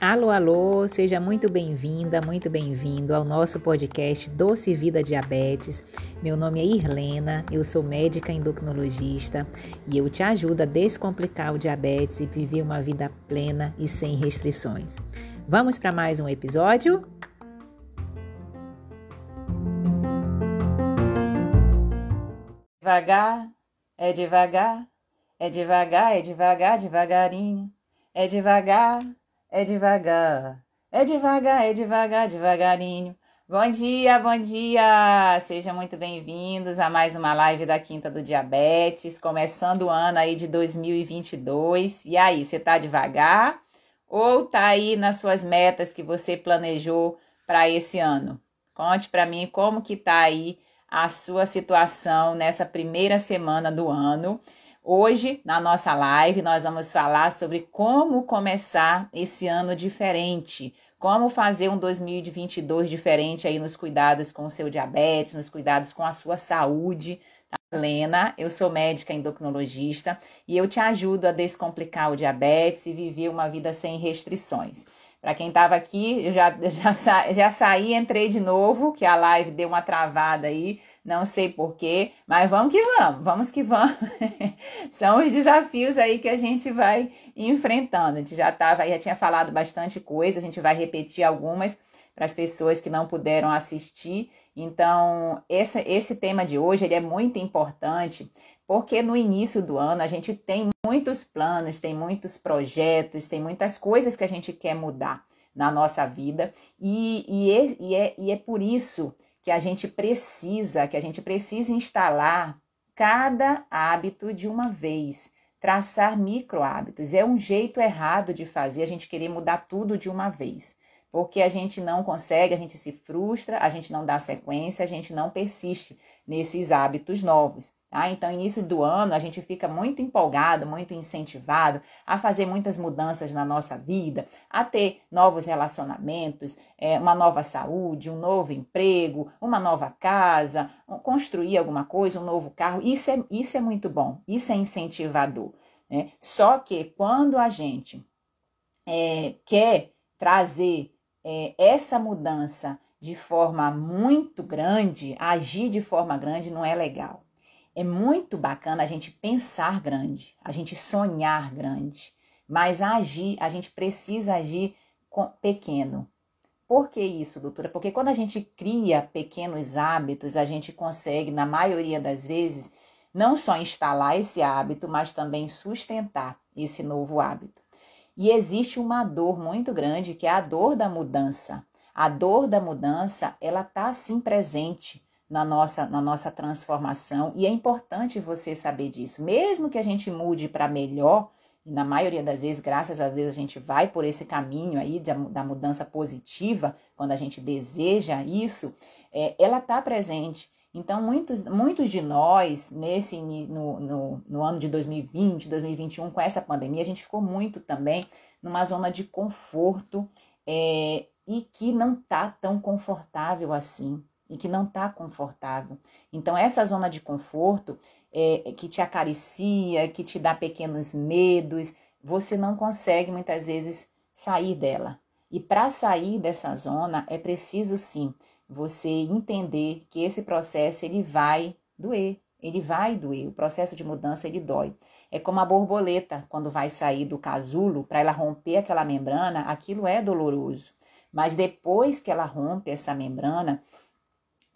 Alô, alô, seja muito bem-vinda, muito bem-vindo ao nosso podcast Doce Vida Diabetes. Meu nome é Irlena, eu sou médica endocrinologista e eu te ajudo a descomplicar o diabetes e viver uma vida plena e sem restrições. Vamos para mais um episódio? Devagar, é devagar, é devagar, é devagar, devagarinho, é devagar é devagar, é devagar, é devagar, devagarinho. Bom dia, bom dia! Sejam muito bem-vindos a mais uma live da Quinta do Diabetes, começando o ano aí de 2022. E aí, você tá devagar ou tá aí nas suas metas que você planejou para esse ano? Conte para mim como que tá aí a sua situação nessa primeira semana do ano. Hoje, na nossa live, nós vamos falar sobre como começar esse ano diferente, como fazer um 2022 diferente aí nos cuidados com o seu diabetes, nos cuidados com a sua saúde. Tá? Helena, eu sou médica endocrinologista e eu te ajudo a descomplicar o diabetes e viver uma vida sem restrições. Para quem estava aqui, eu já, já, sa já saí, entrei de novo, que a live deu uma travada aí, não sei porquê, mas vamos que vamos, vamos que vamos. São os desafios aí que a gente vai enfrentando. A gente já tava, já tinha falado bastante coisa, a gente vai repetir algumas para as pessoas que não puderam assistir. Então, esse, esse tema de hoje ele é muito importante, porque no início do ano a gente tem muitos planos, tem muitos projetos, tem muitas coisas que a gente quer mudar na nossa vida, e, e, é, e, é, e é por isso que a gente precisa, que a gente precisa instalar cada hábito de uma vez, traçar micro hábitos. É um jeito errado de fazer a gente querer mudar tudo de uma vez, porque a gente não consegue, a gente se frustra, a gente não dá sequência, a gente não persiste nesses hábitos novos. Tá? Então, início do ano, a gente fica muito empolgado, muito incentivado a fazer muitas mudanças na nossa vida, a ter novos relacionamentos, é, uma nova saúde, um novo emprego, uma nova casa, construir alguma coisa, um novo carro. Isso é, isso é muito bom, isso é incentivador. Né? Só que quando a gente é, quer trazer é, essa mudança de forma muito grande, agir de forma grande não é legal. É muito bacana a gente pensar grande, a gente sonhar grande, mas agir, a gente precisa agir com, pequeno. Por que isso, doutora? Porque quando a gente cria pequenos hábitos, a gente consegue, na maioria das vezes, não só instalar esse hábito, mas também sustentar esse novo hábito. E existe uma dor muito grande, que é a dor da mudança. A dor da mudança, ela está sim presente na nossa, na nossa transformação e é importante você saber disso. Mesmo que a gente mude para melhor, e na maioria das vezes, graças a Deus, a gente vai por esse caminho aí da, da mudança positiva, quando a gente deseja isso, é, ela está presente. Então, muitos, muitos de nós, nesse no, no, no ano de 2020, 2021, com essa pandemia, a gente ficou muito também numa zona de conforto é, e que não está tão confortável assim e que não está confortável. Então, essa zona de conforto é, que te acaricia, que te dá pequenos medos, você não consegue muitas vezes sair dela. E para sair dessa zona é preciso sim você entender que esse processo ele vai doer, ele vai doer. O processo de mudança ele dói. É como a borboleta quando vai sair do casulo para ela romper aquela membrana, aquilo é doloroso. Mas depois que ela rompe essa membrana,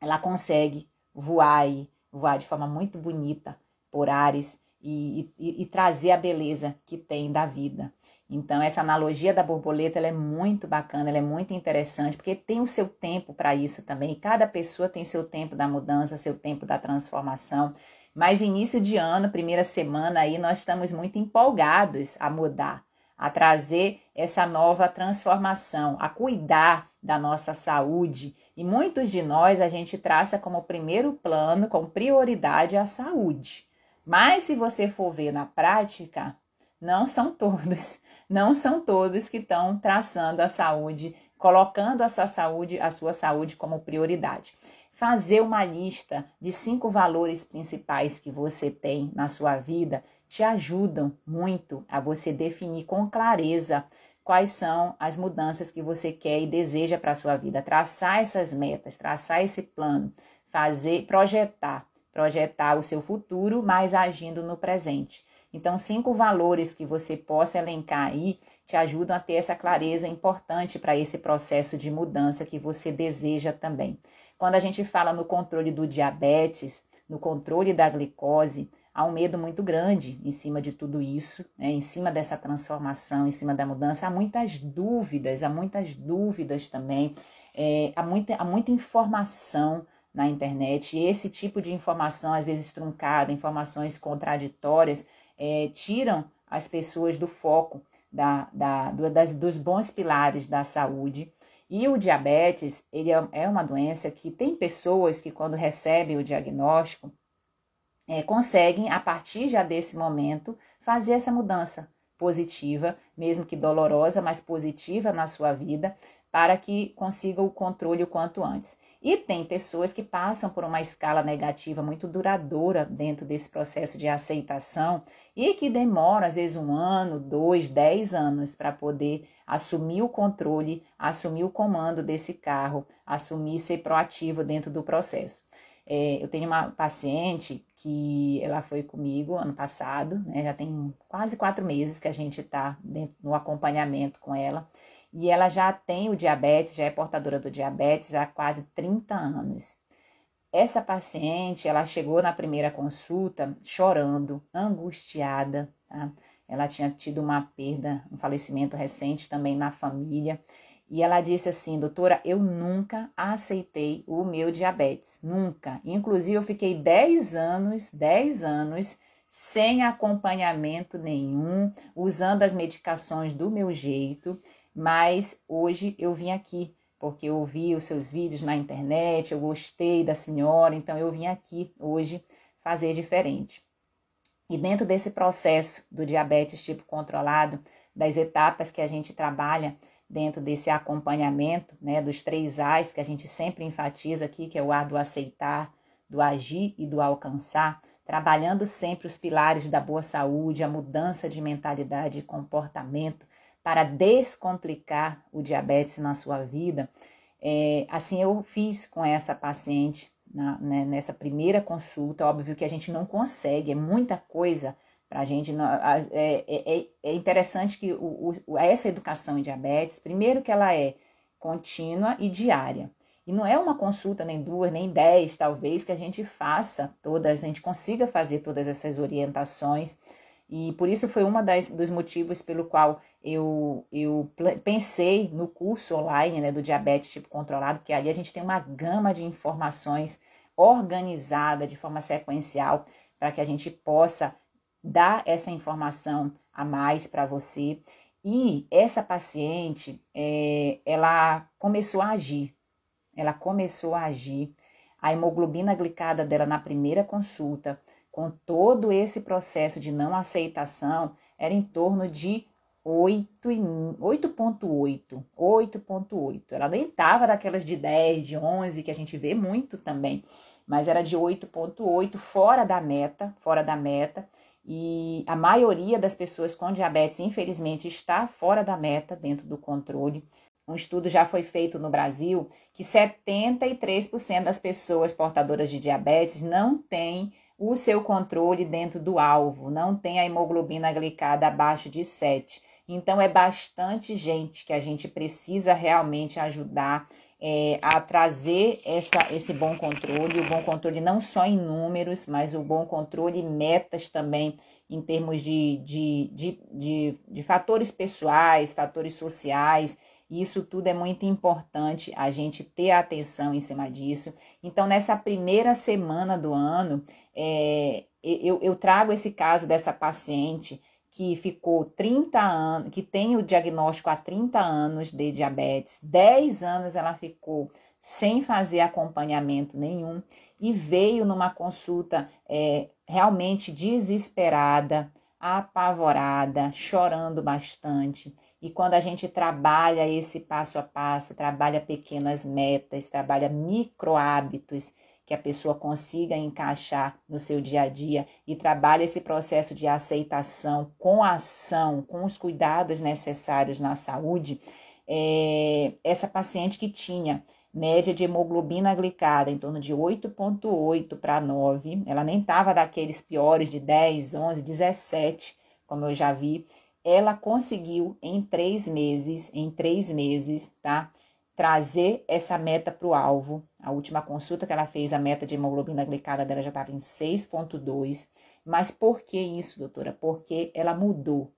ela consegue voar e voar de forma muito bonita por ares e, e, e, trazer a beleza que tem da vida. Então, essa analogia da borboleta é muito bacana, ela é muito interessante, porque tem o seu tempo para isso também. Cada pessoa tem seu tempo da mudança, seu tempo da transformação. Mas início de ano, primeira semana aí, nós estamos muito empolgados a mudar, a trazer essa nova transformação, a cuidar da nossa saúde. E muitos de nós a gente traça como primeiro plano, como prioridade a saúde. Mas se você for ver na prática, não são todos, não são todos que estão traçando a saúde, colocando essa saúde, a sua saúde como prioridade. fazer uma lista de cinco valores principais que você tem na sua vida te ajudam muito a você definir com clareza quais são as mudanças que você quer e deseja para a sua vida, traçar essas metas, traçar esse plano, fazer, projetar, projetar o seu futuro, mas agindo no presente. Então, cinco valores que você possa elencar aí te ajudam a ter essa clareza importante para esse processo de mudança que você deseja também. Quando a gente fala no controle do diabetes, no controle da glicose, há um medo muito grande em cima de tudo isso, né? em cima dessa transformação, em cima da mudança. Há muitas dúvidas, há muitas dúvidas também, é, há, muita, há muita informação na internet. E esse tipo de informação, às vezes truncada, informações contraditórias, é, tiram as pessoas do foco da, da, do, das, dos bons pilares da saúde. E o diabetes, ele é, é uma doença que tem pessoas que quando recebem o diagnóstico, é, conseguem, a partir já desse momento, fazer essa mudança positiva, mesmo que dolorosa, mas positiva na sua vida, para que consiga o controle o quanto antes. E tem pessoas que passam por uma escala negativa muito duradoura dentro desse processo de aceitação e que demora, às vezes, um ano, dois, dez anos para poder assumir o controle, assumir o comando desse carro, assumir ser proativo dentro do processo. É, eu tenho uma paciente que ela foi comigo ano passado, né, já tem quase quatro meses que a gente está no acompanhamento com ela. E ela já tem o diabetes, já é portadora do diabetes há quase 30 anos. Essa paciente, ela chegou na primeira consulta chorando, angustiada, tá? Ela tinha tido uma perda, um falecimento recente também na família. E ela disse assim, doutora, eu nunca aceitei o meu diabetes, nunca. Inclusive, eu fiquei 10 anos, 10 anos, sem acompanhamento nenhum, usando as medicações do meu jeito. Mas hoje eu vim aqui porque eu vi os seus vídeos na internet, eu gostei da senhora, então eu vim aqui hoje fazer diferente. E dentro desse processo do diabetes tipo controlado, das etapas que a gente trabalha dentro desse acompanhamento, né, dos três A's que a gente sempre enfatiza aqui, que é o A do aceitar, do agir e do alcançar, trabalhando sempre os pilares da boa saúde, a mudança de mentalidade e comportamento, para descomplicar o diabetes na sua vida. É, assim eu fiz com essa paciente na, né, nessa primeira consulta. Óbvio que a gente não consegue, é muita coisa para a gente. É, é, é, é interessante que o, o, essa educação em diabetes, primeiro que ela é contínua e diária. E não é uma consulta, nem duas, nem dez, talvez, que a gente faça todas, a gente consiga fazer todas essas orientações e por isso foi um dos motivos pelo qual eu, eu pensei no curso online né, do diabetes tipo controlado, que ali a gente tem uma gama de informações organizada de forma sequencial para que a gente possa dar essa informação a mais para você. E essa paciente, é, ela começou a agir, ela começou a agir. A hemoglobina glicada dela na primeira consulta com todo esse processo de não aceitação, era em torno de 8,8. 8,8. Ela nem estava daquelas de 10, de 11, que a gente vê muito também, mas era de 8,8, fora da meta, fora da meta. E a maioria das pessoas com diabetes, infelizmente, está fora da meta, dentro do controle. Um estudo já foi feito no Brasil que 73% das pessoas portadoras de diabetes não têm o seu controle dentro do alvo, não tem a hemoglobina glicada abaixo de 7. Então, é bastante gente que a gente precisa realmente ajudar é, a trazer essa, esse bom controle, o bom controle não só em números, mas o bom controle em metas também, em termos de, de, de, de, de fatores pessoais, fatores sociais, isso tudo é muito importante a gente ter atenção em cima disso. Então, nessa primeira semana do ano, é, eu, eu trago esse caso dessa paciente que ficou 30 anos, que tem o diagnóstico há 30 anos de diabetes, 10 anos ela ficou sem fazer acompanhamento nenhum e veio numa consulta é, realmente desesperada, apavorada, chorando bastante. E quando a gente trabalha esse passo a passo, trabalha pequenas metas, trabalha micro hábitos que a pessoa consiga encaixar no seu dia a dia e trabalha esse processo de aceitação com ação, com os cuidados necessários na saúde, é, essa paciente que tinha média de hemoglobina glicada em torno de 8,8 para 9. Ela nem estava daqueles piores de 10, 11, 17, como eu já vi. Ela conseguiu em três meses, em três meses, tá? Trazer essa meta para o alvo. A última consulta que ela fez, a meta de hemoglobina glicada dela já estava em 6,2. Mas por que isso, doutora? Porque ela mudou.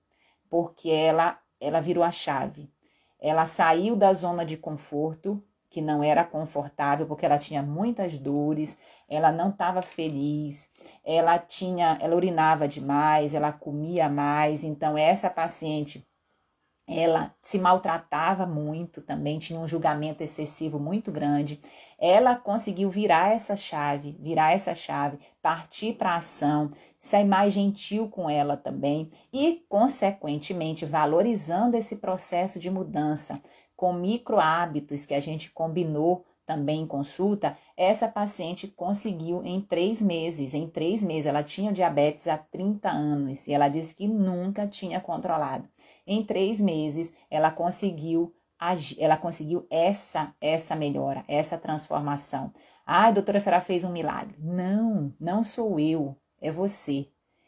Porque ela, ela virou a chave. Ela saiu da zona de conforto, que não era confortável porque ela tinha muitas dores, ela não estava feliz, ela tinha, ela urinava demais, ela comia mais, então essa paciente ela se maltratava muito também, tinha um julgamento excessivo muito grande. Ela conseguiu virar essa chave, virar essa chave, partir para a ação, ser mais gentil com ela também e, consequentemente, valorizando esse processo de mudança com micro hábitos que a gente combinou também em consulta, essa paciente conseguiu em três meses. Em três meses, ela tinha diabetes há 30 anos e ela disse que nunca tinha controlado. Em três meses, ela conseguiu ela conseguiu essa essa melhora, essa transformação. Ah, doutora, a senhora fez um milagre. Não, não sou eu, é você.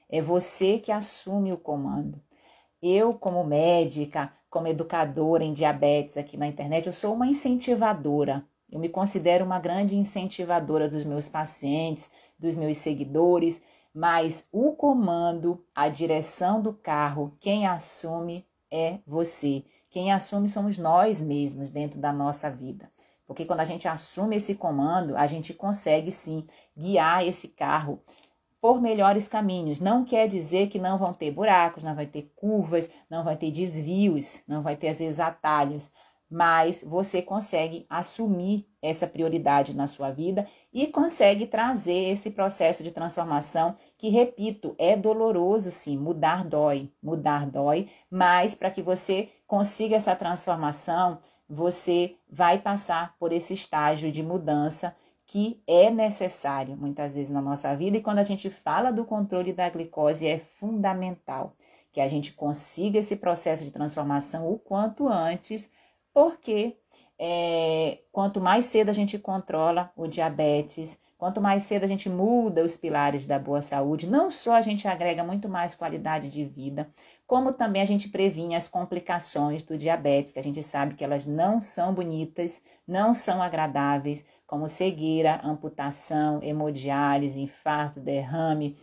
É você que assume o comando. Eu, como médica, como educadora em diabetes aqui na internet, eu sou uma incentivadora. Eu me considero uma grande incentivadora dos meus pacientes, dos meus seguidores, mas o comando, a direção do carro, quem assume é você. Quem assume somos nós mesmos dentro da nossa vida. Porque quando a gente assume esse comando, a gente consegue sim guiar esse carro por melhores caminhos. Não quer dizer que não vão ter buracos, não vai ter curvas, não vai ter desvios, não vai ter às vezes atalhos, mas você consegue assumir essa prioridade na sua vida e consegue trazer esse processo de transformação que, repito, é doloroso sim, mudar dói, mudar dói, mas para que você consiga essa transformação, você vai passar por esse estágio de mudança que é necessário muitas vezes na nossa vida, e quando a gente fala do controle da glicose, é fundamental que a gente consiga esse processo de transformação o quanto antes, porque é, quanto mais cedo a gente controla o diabetes, quanto mais cedo a gente muda os pilares da boa saúde, não só a gente agrega muito mais qualidade de vida, como também a gente previne as complicações do diabetes, que a gente sabe que elas não são bonitas, não são agradáveis, como cegueira, amputação, hemodiálise, infarto, derrame,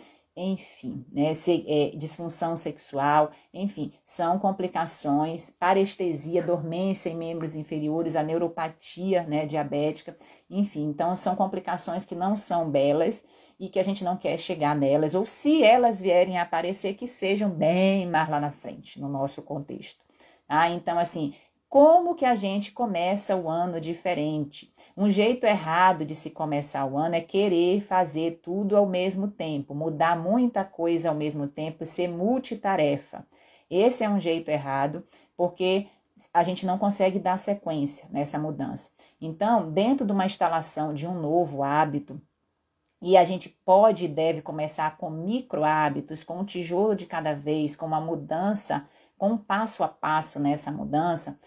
enfim, né, é, disfunção sexual, enfim, são complicações, parestesia, dormência em membros inferiores, a neuropatia né, diabética, enfim, então são complicações que não são belas e que a gente não quer chegar nelas, ou se elas vierem a aparecer, que sejam bem mais lá na frente, no nosso contexto. Ah, então, assim, como que a gente começa o ano diferente. Um jeito errado de se começar o ano é querer fazer tudo ao mesmo tempo, mudar muita coisa ao mesmo tempo, ser multitarefa. Esse é um jeito errado, porque a gente não consegue dar sequência nessa mudança. Então, dentro de uma instalação de um novo hábito, e a gente pode e deve começar com micro hábitos, com um tijolo de cada vez, com uma mudança, com um passo a passo nessa mudança,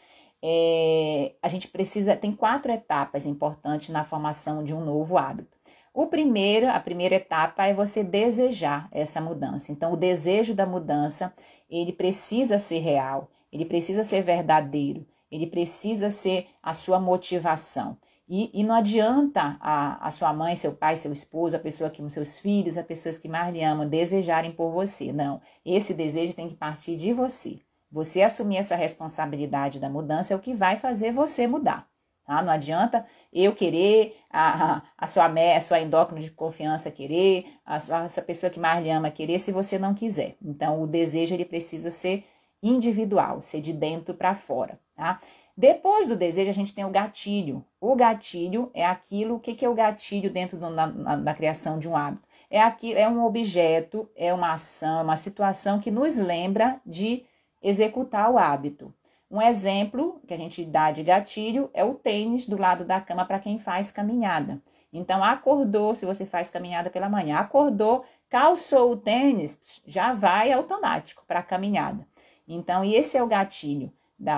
é, a gente precisa, tem quatro etapas importantes na formação de um novo hábito. O primeiro, a primeira etapa é você desejar essa mudança. Então, o desejo da mudança, ele precisa ser real, ele precisa ser verdadeiro, ele precisa ser a sua motivação. E, e não adianta a, a sua mãe, seu pai, seu esposo, a pessoa que seus filhos, as pessoas que mais lhe amam, desejarem por você. Não, esse desejo tem que partir de você. Você assumir essa responsabilidade da mudança é o que vai fazer você mudar. Tá? Não adianta eu querer, a, a, sua, a sua endócrina de confiança querer, a sua, a sua pessoa que mais lhe ama querer, se você não quiser. Então, o desejo ele precisa ser individual, ser de dentro para fora. Tá? Depois do desejo, a gente tem o gatilho. O gatilho é aquilo, o que, que é o gatilho dentro do, na, na, criação de um hábito? é, aqui, é um objeto, é uma ação, uma situação que nos lembra de executar o hábito. Um exemplo que a gente dá de gatilho é o tênis do lado da cama para quem faz caminhada. Então, acordou, se você faz caminhada pela manhã, acordou, calçou o tênis, já vai automático para a caminhada. Então, esse é o gatilho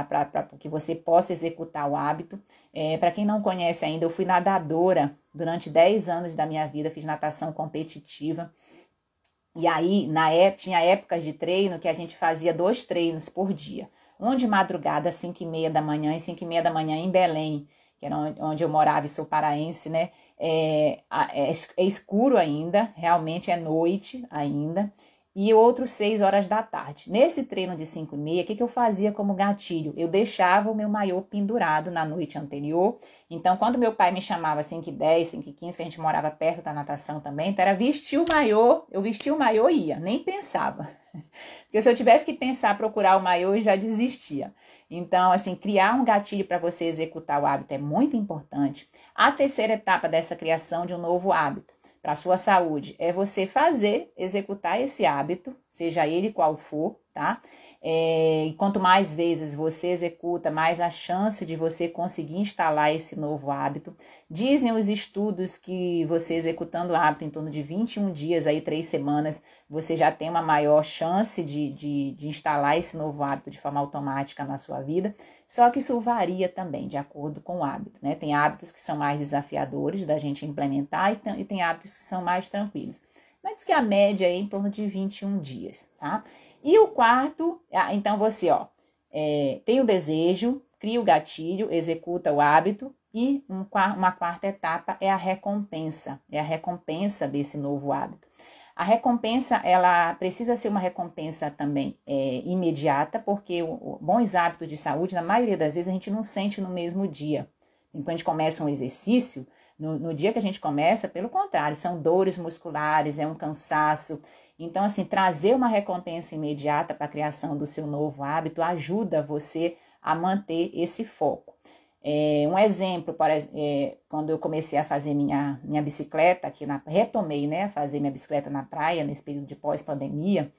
para que você possa executar o hábito. É, para quem não conhece ainda, eu fui nadadora durante 10 anos da minha vida, fiz natação competitiva. E aí, na época, tinha épocas de treino que a gente fazia dois treinos por dia. Um de madrugada, 5 e meia da manhã, e 5 e meia da manhã em Belém, que era onde eu morava e sou paraense, né? É, é, é escuro ainda, realmente é noite ainda e outros 6 horas da tarde. Nesse treino de 5 e meia, o que, que eu fazia como gatilho? Eu deixava o meu maiô pendurado na noite anterior. Então, quando meu pai me chamava 5 e 10, 5 e 15, que a gente morava perto da natação também, então era vestir o maiô, eu vestia o maiô e ia, nem pensava. Porque se eu tivesse que pensar, procurar o maiô, eu já desistia. Então, assim, criar um gatilho para você executar o hábito é muito importante. A terceira etapa dessa criação de um novo hábito para a sua saúde é você fazer, executar esse hábito, seja ele qual for, tá? É, e quanto mais vezes você executa, mais a chance de você conseguir instalar esse novo hábito. Dizem os estudos que você executando o hábito em torno de 21 dias, aí três semanas, você já tem uma maior chance de, de, de instalar esse novo hábito de forma automática na sua vida. Só que isso varia também de acordo com o hábito, né? Tem hábitos que são mais desafiadores da gente implementar e tem, e tem hábitos que são mais tranquilos. Mas que a média é em torno de 21 dias, tá? E o quarto, ah, então você, ó, é, tem o desejo, cria o gatilho, executa o hábito e um, uma quarta etapa é a recompensa, é a recompensa desse novo hábito. A recompensa, ela precisa ser uma recompensa também é, imediata, porque o, o, bons hábitos de saúde, na maioria das vezes, a gente não sente no mesmo dia. Quando a gente começa um exercício, no, no dia que a gente começa, pelo contrário, são dores musculares, é um cansaço, então, assim, trazer uma recompensa imediata para a criação do seu novo hábito ajuda você a manter esse foco. É, um exemplo, é, quando eu comecei a fazer minha, minha bicicleta, aqui na, retomei, né, a fazer minha bicicleta na praia, nesse período de pós-pandemia,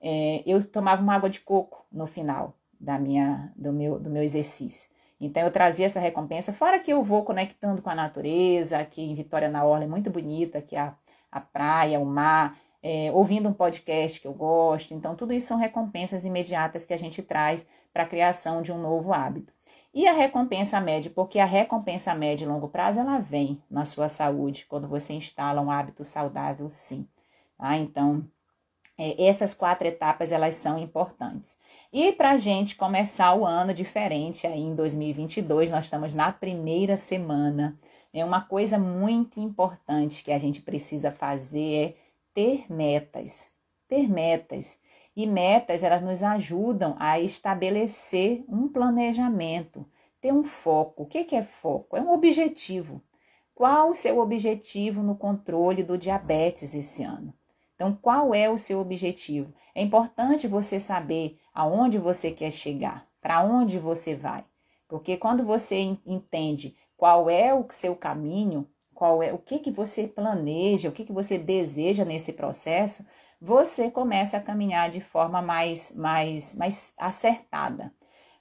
é, eu tomava uma água de coco no final da minha, do, meu, do meu exercício. Então eu trazia essa recompensa, fora que eu vou conectando com a natureza, aqui em Vitória na Orla é muito bonita, aqui a, a praia, o mar, é, ouvindo um podcast que eu gosto. Então, tudo isso são recompensas imediatas que a gente traz para a criação de um novo hábito. E a recompensa média, porque a recompensa média e longo prazo ela vem na sua saúde quando você instala um hábito saudável, sim. Tá? Então, é, essas quatro etapas elas são importantes. E para a gente começar o ano diferente aí em 2022, nós estamos na primeira semana. É uma coisa muito importante que a gente precisa fazer é ter metas, ter metas. E metas, elas nos ajudam a estabelecer um planejamento, ter um foco. O que é foco? É um objetivo. Qual o seu objetivo no controle do diabetes esse ano? Então, qual é o seu objetivo? É importante você saber aonde você quer chegar, para onde você vai. Porque quando você entende qual é o seu caminho, qual é o que que você planeja, o que que você deseja nesse processo, você começa a caminhar de forma mais mais mais acertada.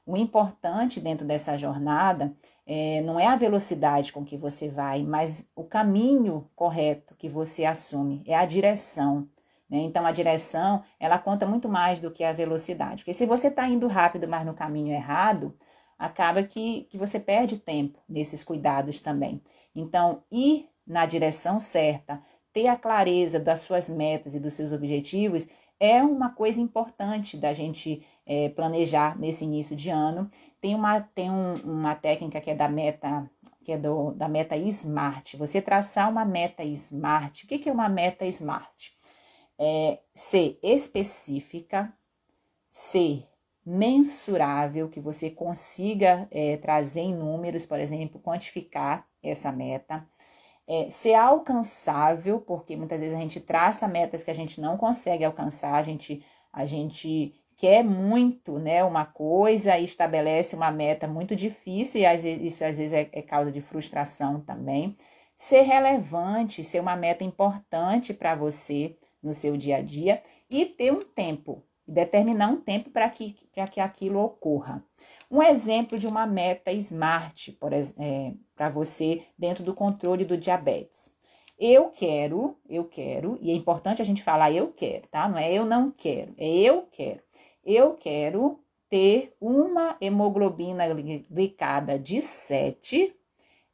O importante dentro dessa jornada é, não é a velocidade com que você vai, mas o caminho correto que você assume, é a direção. Né? Então, a direção, ela conta muito mais do que a velocidade. Porque se você está indo rápido, mas no caminho errado, acaba que, que você perde tempo nesses cuidados também. Então, ir na direção certa, ter a clareza das suas metas e dos seus objetivos é uma coisa importante da gente é, planejar nesse início de ano. Tem uma, tem um, uma técnica que é da meta, que é do, da meta SMART. Você traçar uma meta SMART. O que, que é uma meta SMART? É ser específica, ser mensurável, que você consiga é, trazer em números, por exemplo, quantificar essa meta. É, ser alcançável, porque muitas vezes a gente traça metas que a gente não consegue alcançar, a gente, a gente quer muito né, uma coisa e estabelece uma meta muito difícil, e às vezes, isso às vezes é, é causa de frustração também. ser relevante, ser uma meta importante para você no seu dia a dia e ter um tempo, determinar um tempo para que, que aquilo ocorra. Um exemplo de uma meta SMART é, para você dentro do controle do diabetes. Eu quero, eu quero, e é importante a gente falar eu quero, tá? Não é eu não quero, é eu quero. Eu quero ter uma hemoglobina glicada de 7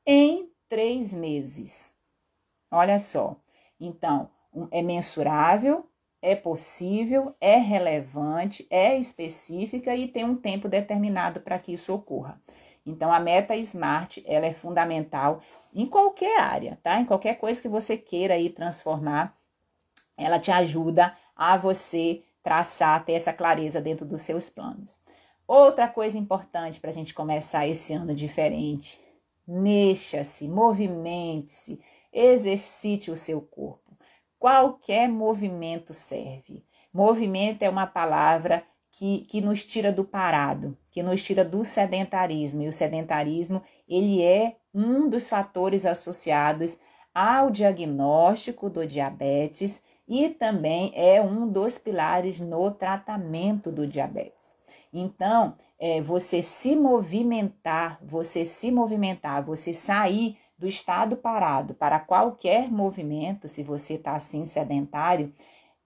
em 3 meses. Olha só. Então, é mensurável, é possível, é relevante, é específica e tem um tempo determinado para que isso ocorra. Então, a meta SMART, ela é fundamental em qualquer área, tá? Em qualquer coisa que você queira aí transformar, ela te ajuda a você traçar, ter essa clareza dentro dos seus planos. Outra coisa importante para a gente começar esse ano diferente: mexa-se, movimente-se, exercite o seu corpo. Qualquer movimento serve. Movimento é uma palavra que, que nos tira do parado, que nos tira do sedentarismo. E o sedentarismo, ele é um dos fatores associados ao diagnóstico do diabetes e também é um dos pilares no tratamento do diabetes. Então, é, você se movimentar, você se movimentar, você sair do estado parado para qualquer movimento, se você está assim sedentário,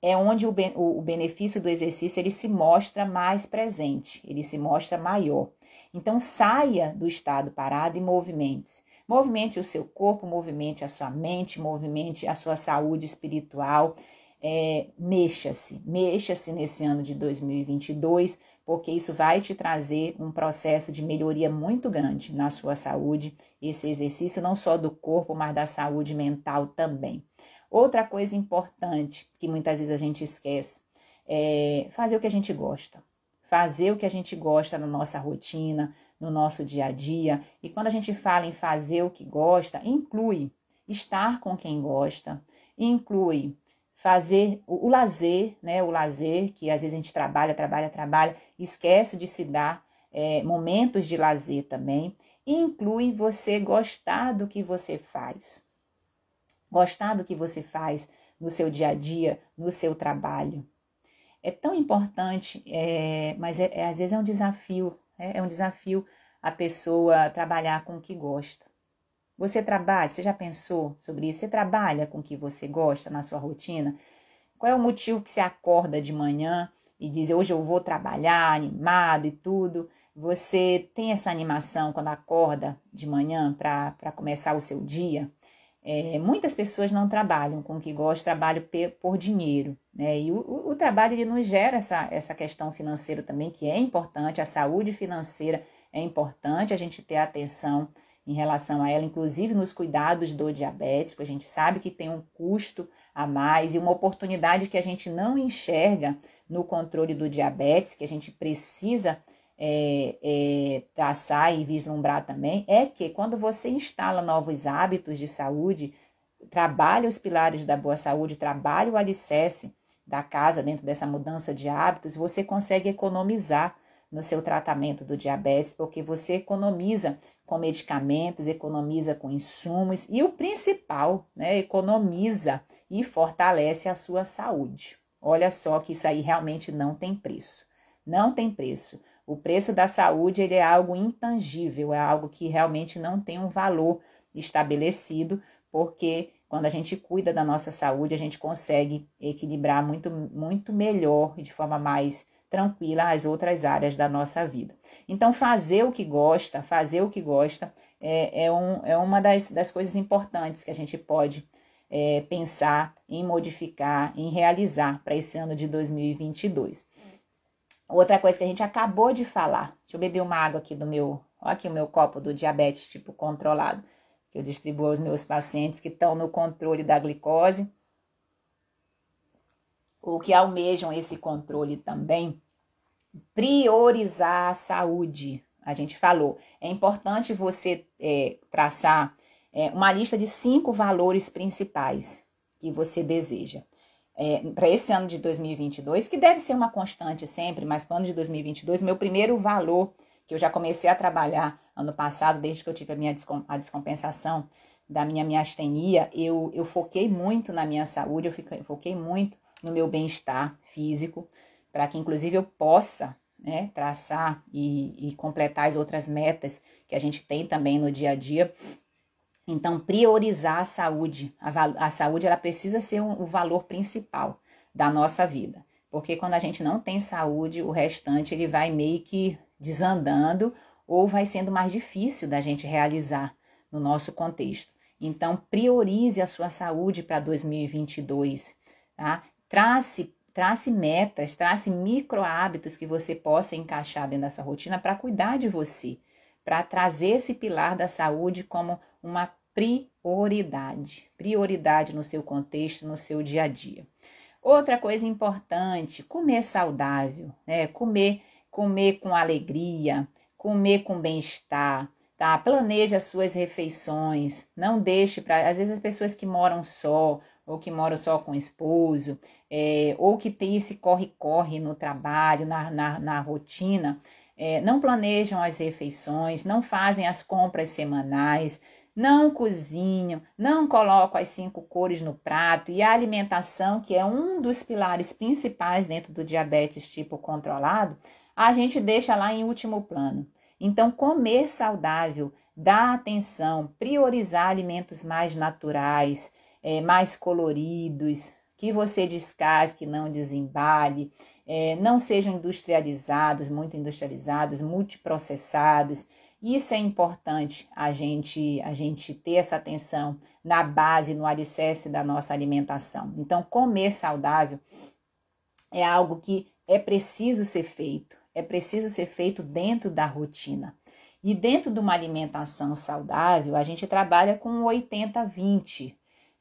é onde o, o, o benefício do exercício ele se mostra mais presente, ele se mostra maior. Então saia do estado parado e movimente-se. Movimente o seu corpo, movimente a sua mente, movimente a sua saúde espiritual. É, mexa-se, mexa-se nesse ano de 2022 porque isso vai te trazer um processo de melhoria muito grande na sua saúde, esse exercício não só do corpo, mas da saúde mental também. Outra coisa importante que muitas vezes a gente esquece é fazer o que a gente gosta. Fazer o que a gente gosta na nossa rotina, no nosso dia a dia. E quando a gente fala em fazer o que gosta, inclui estar com quem gosta, inclui fazer o, o, lazer, né? O lazer, que às vezes a gente trabalha, trabalha, trabalha, esquece de se dar é, momentos de lazer também. Inclui você gostar do que você faz. Gostar do que você faz no seu dia a dia, no seu trabalho. É tão importante, é, mas é, é, às vezes é um desafio, né? é um desafio a pessoa trabalhar com o que gosta. Você trabalha, você já pensou sobre isso? Você trabalha com o que você gosta na sua rotina? Qual é o motivo que você acorda de manhã e diz hoje eu vou trabalhar animado e tudo? Você tem essa animação quando acorda de manhã para começar o seu dia? É, muitas pessoas não trabalham com o que gostam, trabalham por dinheiro. Né? E o, o, trabalho ele nos gera essa, essa questão financeira também, que é importante, a saúde financeira é importante a gente ter atenção em relação a ela, inclusive nos cuidados do diabetes, porque a gente sabe que tem um custo a mais e uma oportunidade que a gente não enxerga no controle do diabetes, que a gente precisa é, é, traçar e vislumbrar também, é que quando você instala novos hábitos de saúde, trabalha os pilares da boa saúde, trabalha o alicerce da casa dentro dessa mudança de hábitos, você consegue economizar no seu tratamento do diabetes, porque você economiza com medicamentos, economiza com insumos e o principal, né, economiza e fortalece a sua saúde. Olha só que isso aí realmente não tem preço. Não tem preço. O preço da saúde ele é algo intangível, é algo que realmente não tem um valor estabelecido, porque quando a gente cuida da nossa saúde, a gente consegue equilibrar muito, muito melhor e de forma mais tranquila as outras áreas da nossa vida. Então, fazer o que gosta, fazer o que gosta é, é, um, é uma das, das coisas importantes que a gente pode é, pensar em modificar, em realizar para esse ano de 2022. Outra coisa que a gente acabou de falar, deixa eu beber uma água aqui do meu, olha aqui o meu copo do diabetes tipo controlado, que eu distribuo aos meus pacientes que estão no controle da glicose ou que almejam esse controle também, priorizar a saúde. A gente falou, é importante você é, traçar é, uma lista de cinco valores principais que você deseja. É, para esse ano de 2022, que deve ser uma constante sempre, mas para o ano de 2022, meu primeiro valor que eu já comecei a trabalhar ano passado, desde que eu tive a minha a descompensação da minha miastenia, eu, eu foquei muito na minha saúde, eu, fiquei, eu foquei muito no meu bem-estar físico, para que inclusive eu possa né, traçar e, e completar as outras metas que a gente tem também no dia a dia. Então, priorizar a saúde. A, a saúde ela precisa ser um, o valor principal da nossa vida. Porque quando a gente não tem saúde, o restante ele vai meio que desandando ou vai sendo mais difícil da gente realizar no nosso contexto. Então, priorize a sua saúde para 2022, tá? Trace, trace metas, trace micro hábitos que você possa encaixar dentro da sua rotina para cuidar de você, para trazer esse pilar da saúde como uma prioridade, prioridade no seu contexto, no seu dia a dia. Outra coisa importante, comer saudável, né? Comer, comer com alegria, comer com bem-estar, tá? Planeje as suas refeições, não deixe para. Às vezes as pessoas que moram só, ou que moram só com o esposo, é, ou que tem esse corre-corre no trabalho, na, na, na rotina, é, não planejam as refeições, não fazem as compras semanais, não cozinham, não colocam as cinco cores no prato e a alimentação, que é um dos pilares principais dentro do diabetes tipo controlado, a gente deixa lá em último plano. Então, comer saudável, dar atenção, priorizar alimentos mais naturais, é, mais coloridos, que você descasque, não desembale, é, não sejam industrializados, muito industrializados, multiprocessados. Isso é importante a gente a gente ter essa atenção na base, no alicerce da nossa alimentação. Então, comer saudável é algo que é preciso ser feito é preciso ser feito dentro da rotina. E dentro de uma alimentação saudável, a gente trabalha com 80-20.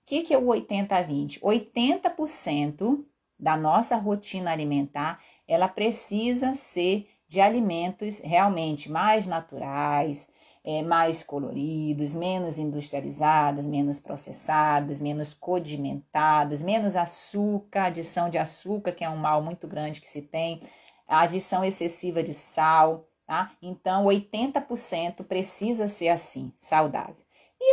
Que, que é o 80-20? 80% da nossa rotina alimentar, ela precisa ser de alimentos realmente mais naturais, é, mais coloridos, menos industrializados, menos processados, menos condimentados, menos açúcar, adição de açúcar, que é um mal muito grande que se tem, a adição excessiva de sal, tá? Então, 80% precisa ser assim, saudável.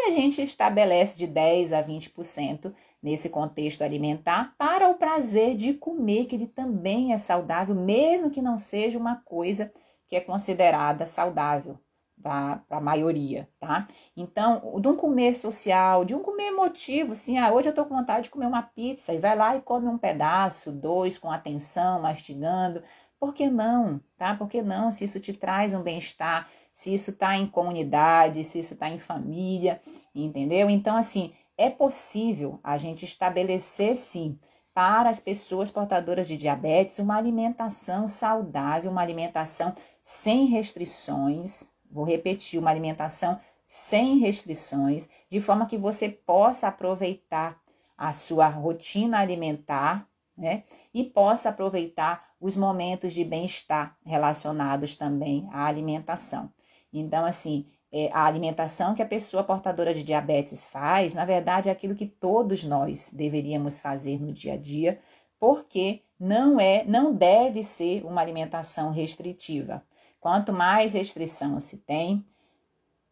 A gente estabelece de 10 a 20% nesse contexto alimentar para o prazer de comer, que ele também é saudável, mesmo que não seja uma coisa que é considerada saudável para a maioria, tá? Então, de um comer social, de um comer emotivo, assim, ah, hoje eu tô com vontade de comer uma pizza e vai lá e come um pedaço, dois, com atenção, mastigando, por que não? Tá? Por que não? Se isso te traz um bem-estar, se isso está em comunidade, se isso está em família, entendeu? Então, assim, é possível a gente estabelecer, sim, para as pessoas portadoras de diabetes, uma alimentação saudável, uma alimentação sem restrições. Vou repetir, uma alimentação sem restrições, de forma que você possa aproveitar a sua rotina alimentar, né? E possa aproveitar os momentos de bem-estar relacionados também à alimentação. Então, assim, é, a alimentação que a pessoa portadora de diabetes faz, na verdade, é aquilo que todos nós deveríamos fazer no dia a dia, porque não é, não deve ser uma alimentação restritiva. Quanto mais restrição se tem,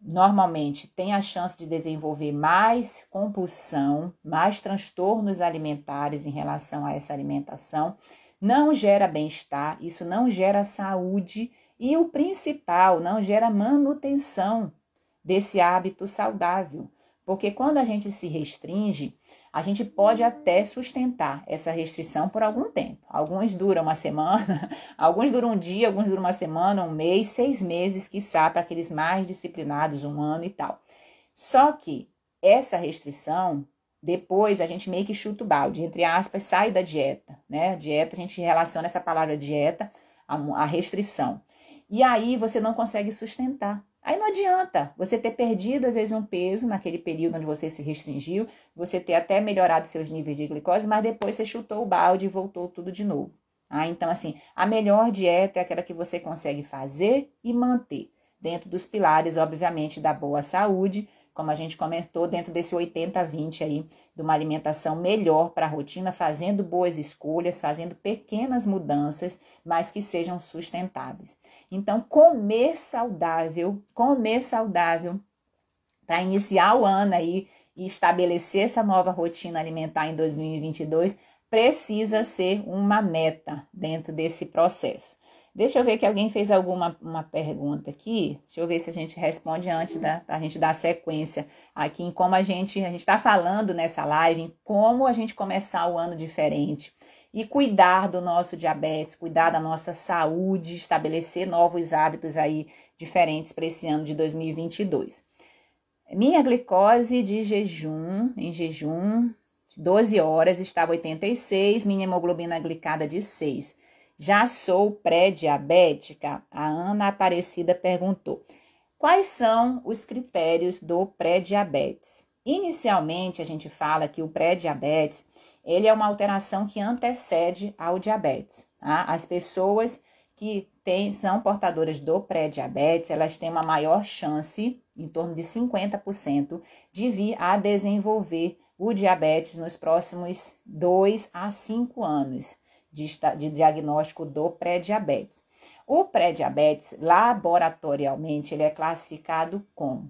normalmente tem a chance de desenvolver mais compulsão, mais transtornos alimentares em relação a essa alimentação não gera bem-estar, isso não gera saúde e o principal, não gera manutenção desse hábito saudável. Porque quando a gente se restringe, a gente pode até sustentar essa restrição por algum tempo. Alguns duram uma semana, alguns duram um dia, alguns duram uma semana, um mês, seis meses, quiçá, para aqueles mais disciplinados, um ano e tal. Só que essa restrição depois a gente meio que chuta o balde, entre aspas, sai da dieta, né? Dieta, a gente relaciona essa palavra dieta à restrição. E aí você não consegue sustentar. Aí não adianta você ter perdido, às vezes, um peso naquele período onde você se restringiu, você ter até melhorado seus níveis de glicose, mas depois você chutou o balde e voltou tudo de novo. Ah, então, assim, a melhor dieta é aquela que você consegue fazer e manter, dentro dos pilares, obviamente, da boa saúde, como a gente comentou, dentro desse 80-20 aí, de uma alimentação melhor para a rotina, fazendo boas escolhas, fazendo pequenas mudanças, mas que sejam sustentáveis. Então, comer saudável, comer saudável para iniciar o ano aí e estabelecer essa nova rotina alimentar em 2022, precisa ser uma meta dentro desse processo. Deixa eu ver que alguém fez alguma uma pergunta aqui. Deixa eu ver se a gente responde antes da a gente dar sequência aqui em como a gente a gente está falando nessa live em como a gente começar o ano diferente e cuidar do nosso diabetes, cuidar da nossa saúde, estabelecer novos hábitos aí diferentes para esse ano de 2022. Minha glicose de jejum, em jejum, 12 horas estava 86, minha hemoglobina glicada de 6. Já sou pré-diabética? A Ana Aparecida perguntou. Quais são os critérios do pré-diabetes? Inicialmente, a gente fala que o pré-diabetes ele é uma alteração que antecede ao diabetes. Tá? As pessoas que têm, são portadoras do pré-diabetes, elas têm uma maior chance, em torno de 50%, de vir a desenvolver o diabetes nos próximos 2 a 5 anos de, de diagnóstico do pré-diabetes. O pré-diabetes, laboratorialmente, ele é classificado como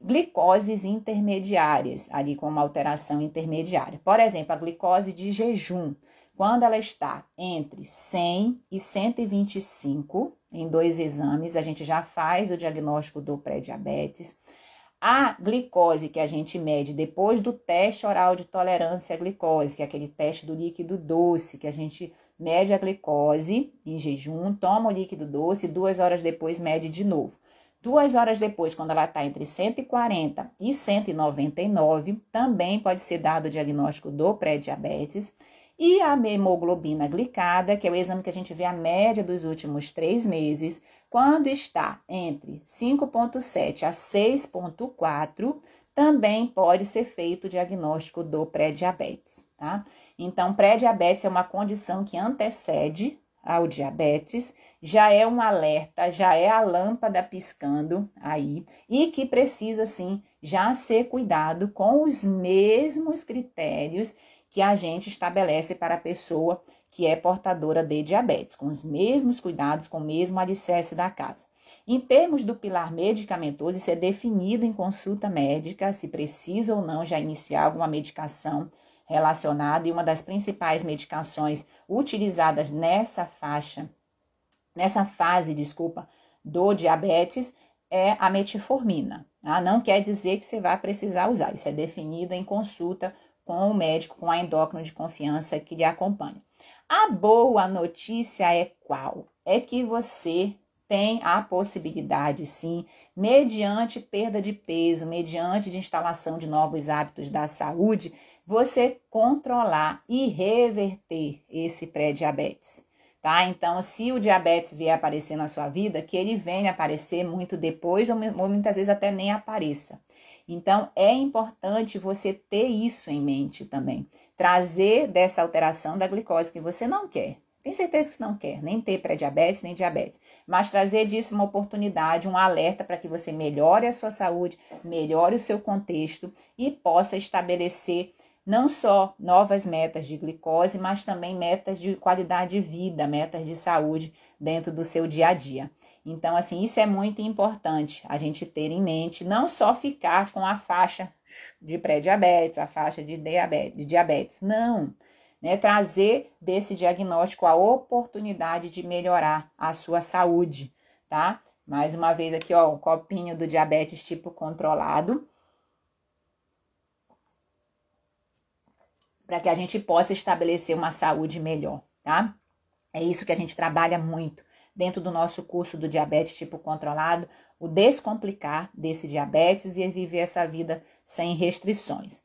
glicoses intermediárias, ali com uma alteração intermediária. Por exemplo, a glicose de jejum, quando ela está entre 100 e 125, em dois exames, a gente já faz o diagnóstico do pré-diabetes. A glicose que a gente mede depois do teste oral de tolerância à glicose, que é aquele teste do líquido doce, que a gente mede a glicose em jejum, toma o líquido doce, duas horas depois mede de novo. Duas horas depois, quando ela está entre 140 e 199, também pode ser dado o diagnóstico do pré-diabetes. E a hemoglobina glicada, que é o exame que a gente vê a média dos últimos três meses, quando está entre 5,7 a 6,4, também pode ser feito o diagnóstico do pré-diabetes, tá? Então, pré-diabetes é uma condição que antecede ao diabetes, já é um alerta, já é a lâmpada piscando aí e que precisa sim já ser cuidado com os mesmos critérios que a gente estabelece para a pessoa que é portadora de diabetes, com os mesmos cuidados, com o mesmo alicerce da casa. Em termos do pilar medicamentoso, isso é definido em consulta médica, se precisa ou não já iniciar alguma medicação relacionada, e uma das principais medicações utilizadas nessa faixa, nessa fase, desculpa, do diabetes é a metformina. Tá? Não quer dizer que você vai precisar usar, isso é definido em consulta com o médico, com a endócrino de confiança que lhe acompanha. A boa notícia é qual? É que você tem a possibilidade, sim, mediante perda de peso, mediante de instalação de novos hábitos da saúde, você controlar e reverter esse pré-diabetes. Tá? Então, se o diabetes vier aparecer na sua vida, que ele venha aparecer muito depois ou, ou muitas vezes até nem apareça. Então, é importante você ter isso em mente também trazer dessa alteração da glicose que você não quer. Tem certeza que não quer nem ter pré-diabetes nem diabetes, mas trazer disso uma oportunidade, um alerta para que você melhore a sua saúde, melhore o seu contexto e possa estabelecer não só novas metas de glicose, mas também metas de qualidade de vida, metas de saúde dentro do seu dia a dia. Então, assim, isso é muito importante a gente ter em mente, não só ficar com a faixa de pré-diabetes, a faixa de diabetes, de diabetes. Não. Né, trazer desse diagnóstico a oportunidade de melhorar a sua saúde, tá? Mais uma vez aqui, ó, um copinho do diabetes tipo controlado. Para que a gente possa estabelecer uma saúde melhor, tá? É isso que a gente trabalha muito dentro do nosso curso do diabetes tipo controlado, o descomplicar desse diabetes e viver essa vida sem restrições.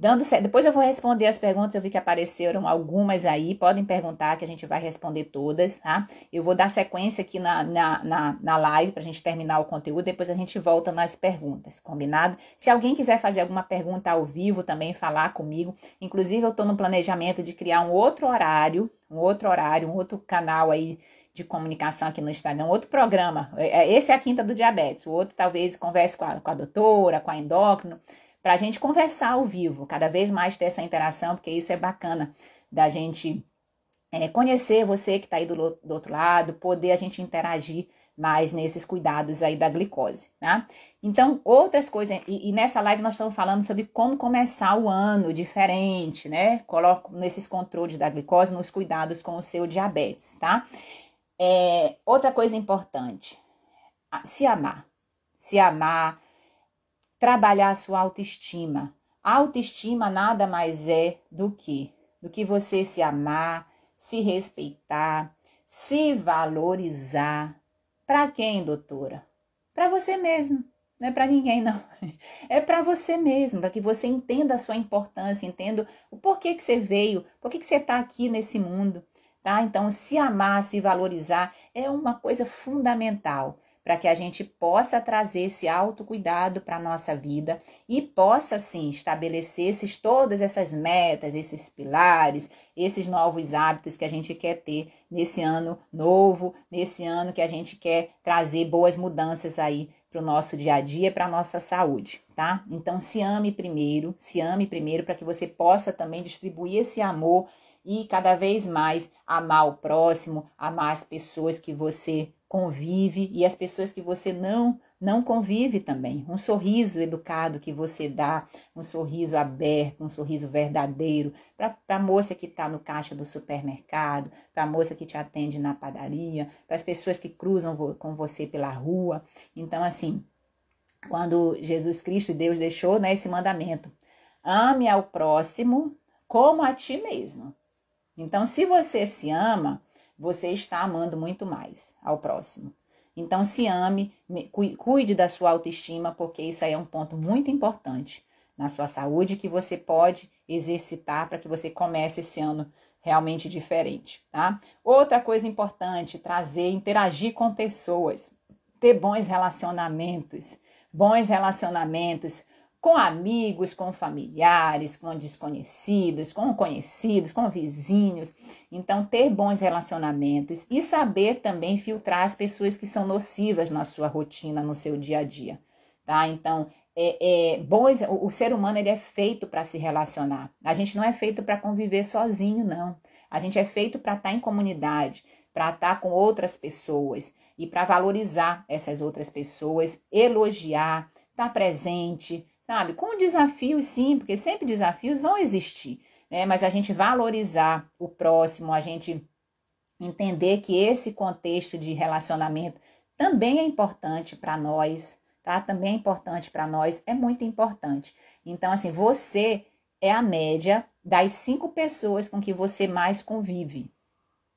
Dando. Depois eu vou responder as perguntas, eu vi que apareceram algumas aí, podem perguntar que a gente vai responder todas, tá? Eu vou dar sequência aqui na, na, na, na live para a gente terminar o conteúdo, depois a gente volta nas perguntas, combinado? Se alguém quiser fazer alguma pergunta ao vivo também, falar comigo, inclusive eu estou no planejamento de criar um outro horário, um outro horário, um outro canal aí de comunicação aqui no Instagram, outro programa. É, é, esse é a quinta do diabetes. O outro talvez converse com a, com a doutora, com a endócrino, para a gente conversar ao vivo, cada vez mais ter essa interação, porque isso é bacana da gente é, conhecer você que está aí do, do outro lado, poder a gente interagir mais nesses cuidados aí da glicose, tá? Então, outras coisas, e, e, nessa live nós estamos falando sobre como começar o ano diferente, né? Coloco nesses controles da glicose, nos cuidados com o seu diabetes, tá? É, outra coisa importante, se amar. Se amar, trabalhar a sua autoestima. A autoestima nada mais é do que do que você se amar, se respeitar, se valorizar. Para quem, doutora? Para você mesmo. Não é para ninguém, não. É para você mesmo, para que você entenda a sua importância, entenda o porquê que você veio, por que você está aqui nesse mundo, tá? Então, se amar, se valorizar é uma coisa fundamental para que a gente possa trazer esse autocuidado para a nossa vida e possa, sim, estabelecer esses, todas essas metas, esses pilares, esses novos hábitos que a gente quer ter nesse ano novo, nesse ano que a gente quer trazer boas mudanças aí para o nosso dia a dia, para a nossa saúde, tá? Então, se ame primeiro, se ame primeiro para que você possa também distribuir esse amor e cada vez mais amar o próximo, amar as pessoas que você convive e as pessoas que você não não convive também. Um sorriso educado que você dá, um sorriso aberto, um sorriso verdadeiro para a moça que está no caixa do supermercado, para a moça que te atende na padaria, para as pessoas que cruzam com você pela rua. Então, assim, quando Jesus Cristo, Deus deixou né, esse mandamento, ame ao próximo como a ti mesmo. Então, se você se ama, você está amando muito mais ao próximo. Então, se ame, cuide da sua autoestima, porque isso aí é um ponto muito importante na sua saúde que você pode exercitar para que você comece esse ano realmente diferente, tá? Outra coisa importante, trazer, interagir com pessoas, ter bons relacionamentos. Bons relacionamentos com amigos, com familiares, com desconhecidos, com conhecidos, com vizinhos. Então, ter bons relacionamentos e saber também filtrar as pessoas que são nocivas na sua rotina, no seu dia a dia, tá? Então, é, é bons, o, o ser humano ele é feito para se relacionar. A gente não é feito para conviver sozinho, não. A gente é feito para estar tá em comunidade, para estar tá com outras pessoas e para valorizar essas outras pessoas, elogiar, estar tá presente, sabe? Com desafios, sim, porque sempre desafios vão existir, né? Mas a gente valorizar o próximo, a gente entender que esse contexto de relacionamento também é importante para nós, tá? Também é importante para nós, é muito importante. Então, assim, você é a média das cinco pessoas com que você mais convive.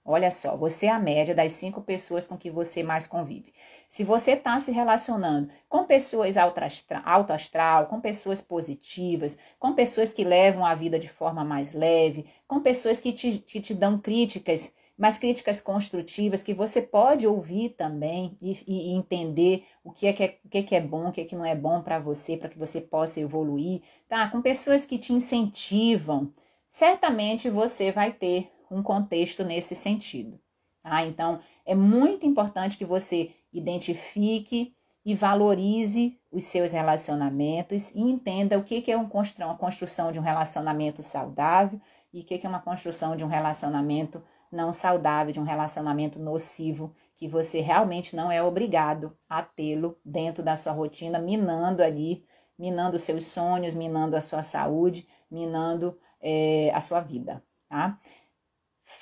Olha só, você é a média das cinco pessoas com que você mais convive. Se você está se relacionando com pessoas alto astral, com pessoas positivas, com pessoas que levam a vida de forma mais leve, com pessoas que te, que te dão críticas, mas críticas construtivas que você pode ouvir também e, e entender o que é que é, o que é, que é bom, o que é que não é bom para você, para que você possa evoluir, tá? Com pessoas que te incentivam, certamente você vai ter um contexto nesse sentido. Tá? Então, é muito importante que você identifique e valorize os seus relacionamentos e entenda o que é uma construção de um relacionamento saudável e o que é uma construção de um relacionamento não saudável, de um relacionamento nocivo, que você realmente não é obrigado a tê-lo dentro da sua rotina, minando ali, minando seus sonhos, minando a sua saúde, minando é, a sua vida, tá?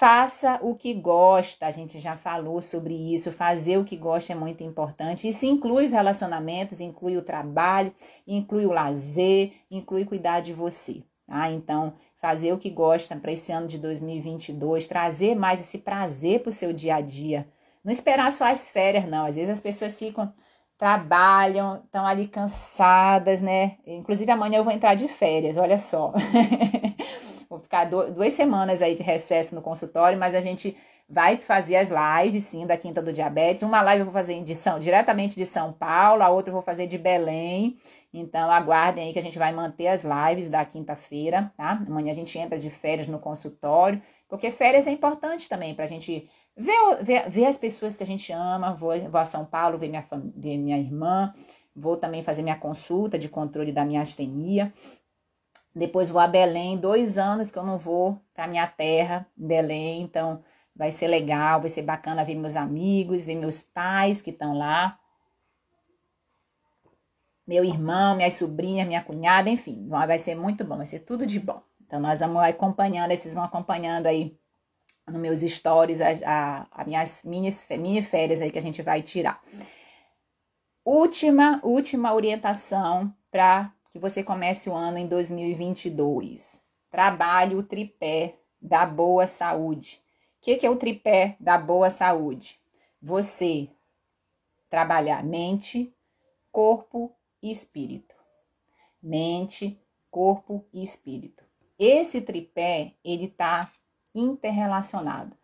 Faça o que gosta, a gente já falou sobre isso. Fazer o que gosta é muito importante. Isso inclui os relacionamentos, inclui o trabalho, inclui o lazer, inclui cuidar de você. Tá? Então, fazer o que gosta para esse ano de 2022, trazer mais esse prazer para o seu dia a dia. Não esperar só as férias, não. Às vezes as pessoas ficam, trabalham, estão ali cansadas, né? Inclusive amanhã eu vou entrar de férias, olha só. Vou ficar duas semanas aí de recesso no consultório, mas a gente vai fazer as lives, sim, da Quinta do Diabetes. Uma live eu vou fazer de São, diretamente de São Paulo, a outra eu vou fazer de Belém. Então, aguardem aí que a gente vai manter as lives da quinta-feira, tá? Amanhã a gente entra de férias no consultório, porque férias é importante também para a gente ver, ver, ver, as pessoas que a gente ama. Vou, vou a São Paulo ver minha, ver minha irmã, vou também fazer minha consulta de controle da minha astenia. Depois vou a Belém, dois anos que eu não vou para minha terra, Belém, então vai ser legal, vai ser bacana ver meus amigos, ver meus pais que estão lá, meu irmão, minhas sobrinhas, minha cunhada, enfim, vai ser muito bom, vai ser tudo de bom. Então nós vamos acompanhando, esses vão acompanhando aí nos meus stories as a, a minhas mini, mini férias aí que a gente vai tirar. Última, última orientação para que você comece o ano em 2022. Trabalhe o tripé da boa saúde. O que, que é o tripé da boa saúde? Você trabalhar mente, corpo e espírito. Mente, corpo e espírito. Esse tripé, ele está interrelacionado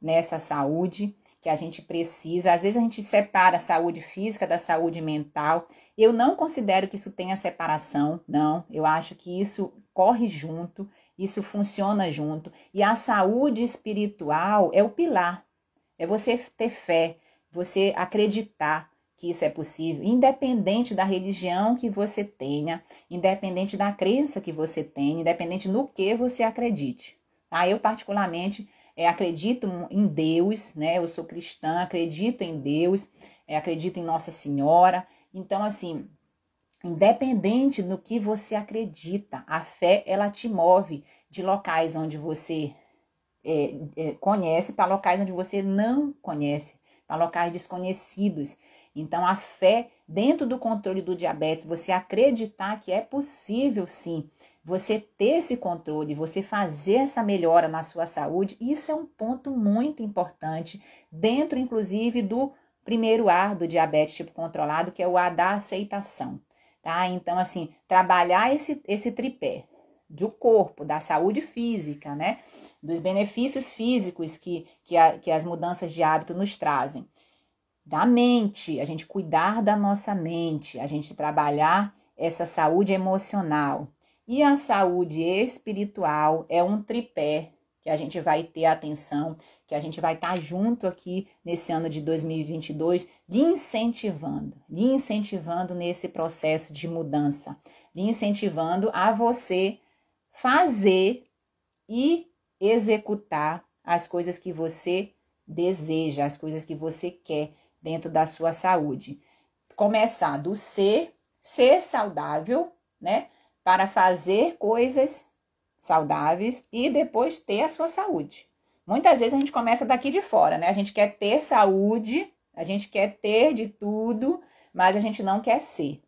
nessa saúde que a gente precisa. Às vezes a gente separa a saúde física da saúde mental. Eu não considero que isso tenha separação, não. Eu acho que isso corre junto, isso funciona junto. E a saúde espiritual é o pilar. É você ter fé, você acreditar que isso é possível, independente da religião que você tenha, independente da crença que você tenha, independente no que você acredite. Tá? Eu, particularmente, é, acredito em Deus, né? Eu sou cristã, acredito em Deus, é, acredito em Nossa Senhora. Então, assim, independente no que você acredita, a fé ela te move de locais onde você é, é, conhece para locais onde você não conhece, para locais desconhecidos. Então, a fé dentro do controle do diabetes, você acreditar que é possível sim você ter esse controle, você fazer essa melhora na sua saúde, isso é um ponto muito importante, dentro inclusive do primeiro ar do diabetes tipo controlado, que é o A da aceitação, tá? Então, assim, trabalhar esse, esse tripé do corpo, da saúde física, né? Dos benefícios físicos que, que, a, que as mudanças de hábito nos trazem. Da mente, a gente cuidar da nossa mente, a gente trabalhar essa saúde emocional, e a saúde espiritual é um tripé que a gente vai ter atenção, que a gente vai estar tá junto aqui nesse ano de 2022, lhe incentivando, lhe incentivando nesse processo de mudança, lhe incentivando a você fazer e executar as coisas que você deseja, as coisas que você quer dentro da sua saúde. Começar do ser, ser saudável, né? para fazer coisas saudáveis e depois ter a sua saúde. Muitas vezes a gente começa daqui de fora, né? A gente quer ter saúde, a gente quer ter de tudo, mas a gente não quer ser.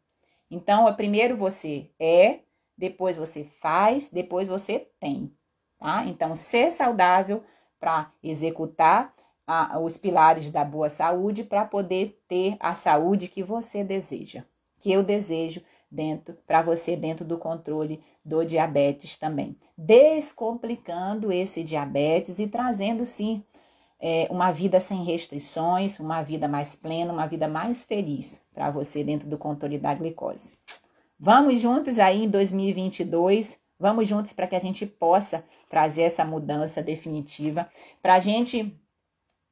Então, é primeiro você é, depois você faz, depois você tem, tá? Então, ser saudável para executar a, os pilares da boa saúde para poder ter a saúde que você deseja, que eu desejo dentro para você dentro do controle do diabetes também, descomplicando esse diabetes e trazendo sim é, uma vida sem restrições, uma vida mais plena, uma vida mais feliz para você dentro do controle da glicose. Vamos juntos aí em 2022, vamos juntos para que a gente possa trazer essa mudança definitiva, para a gente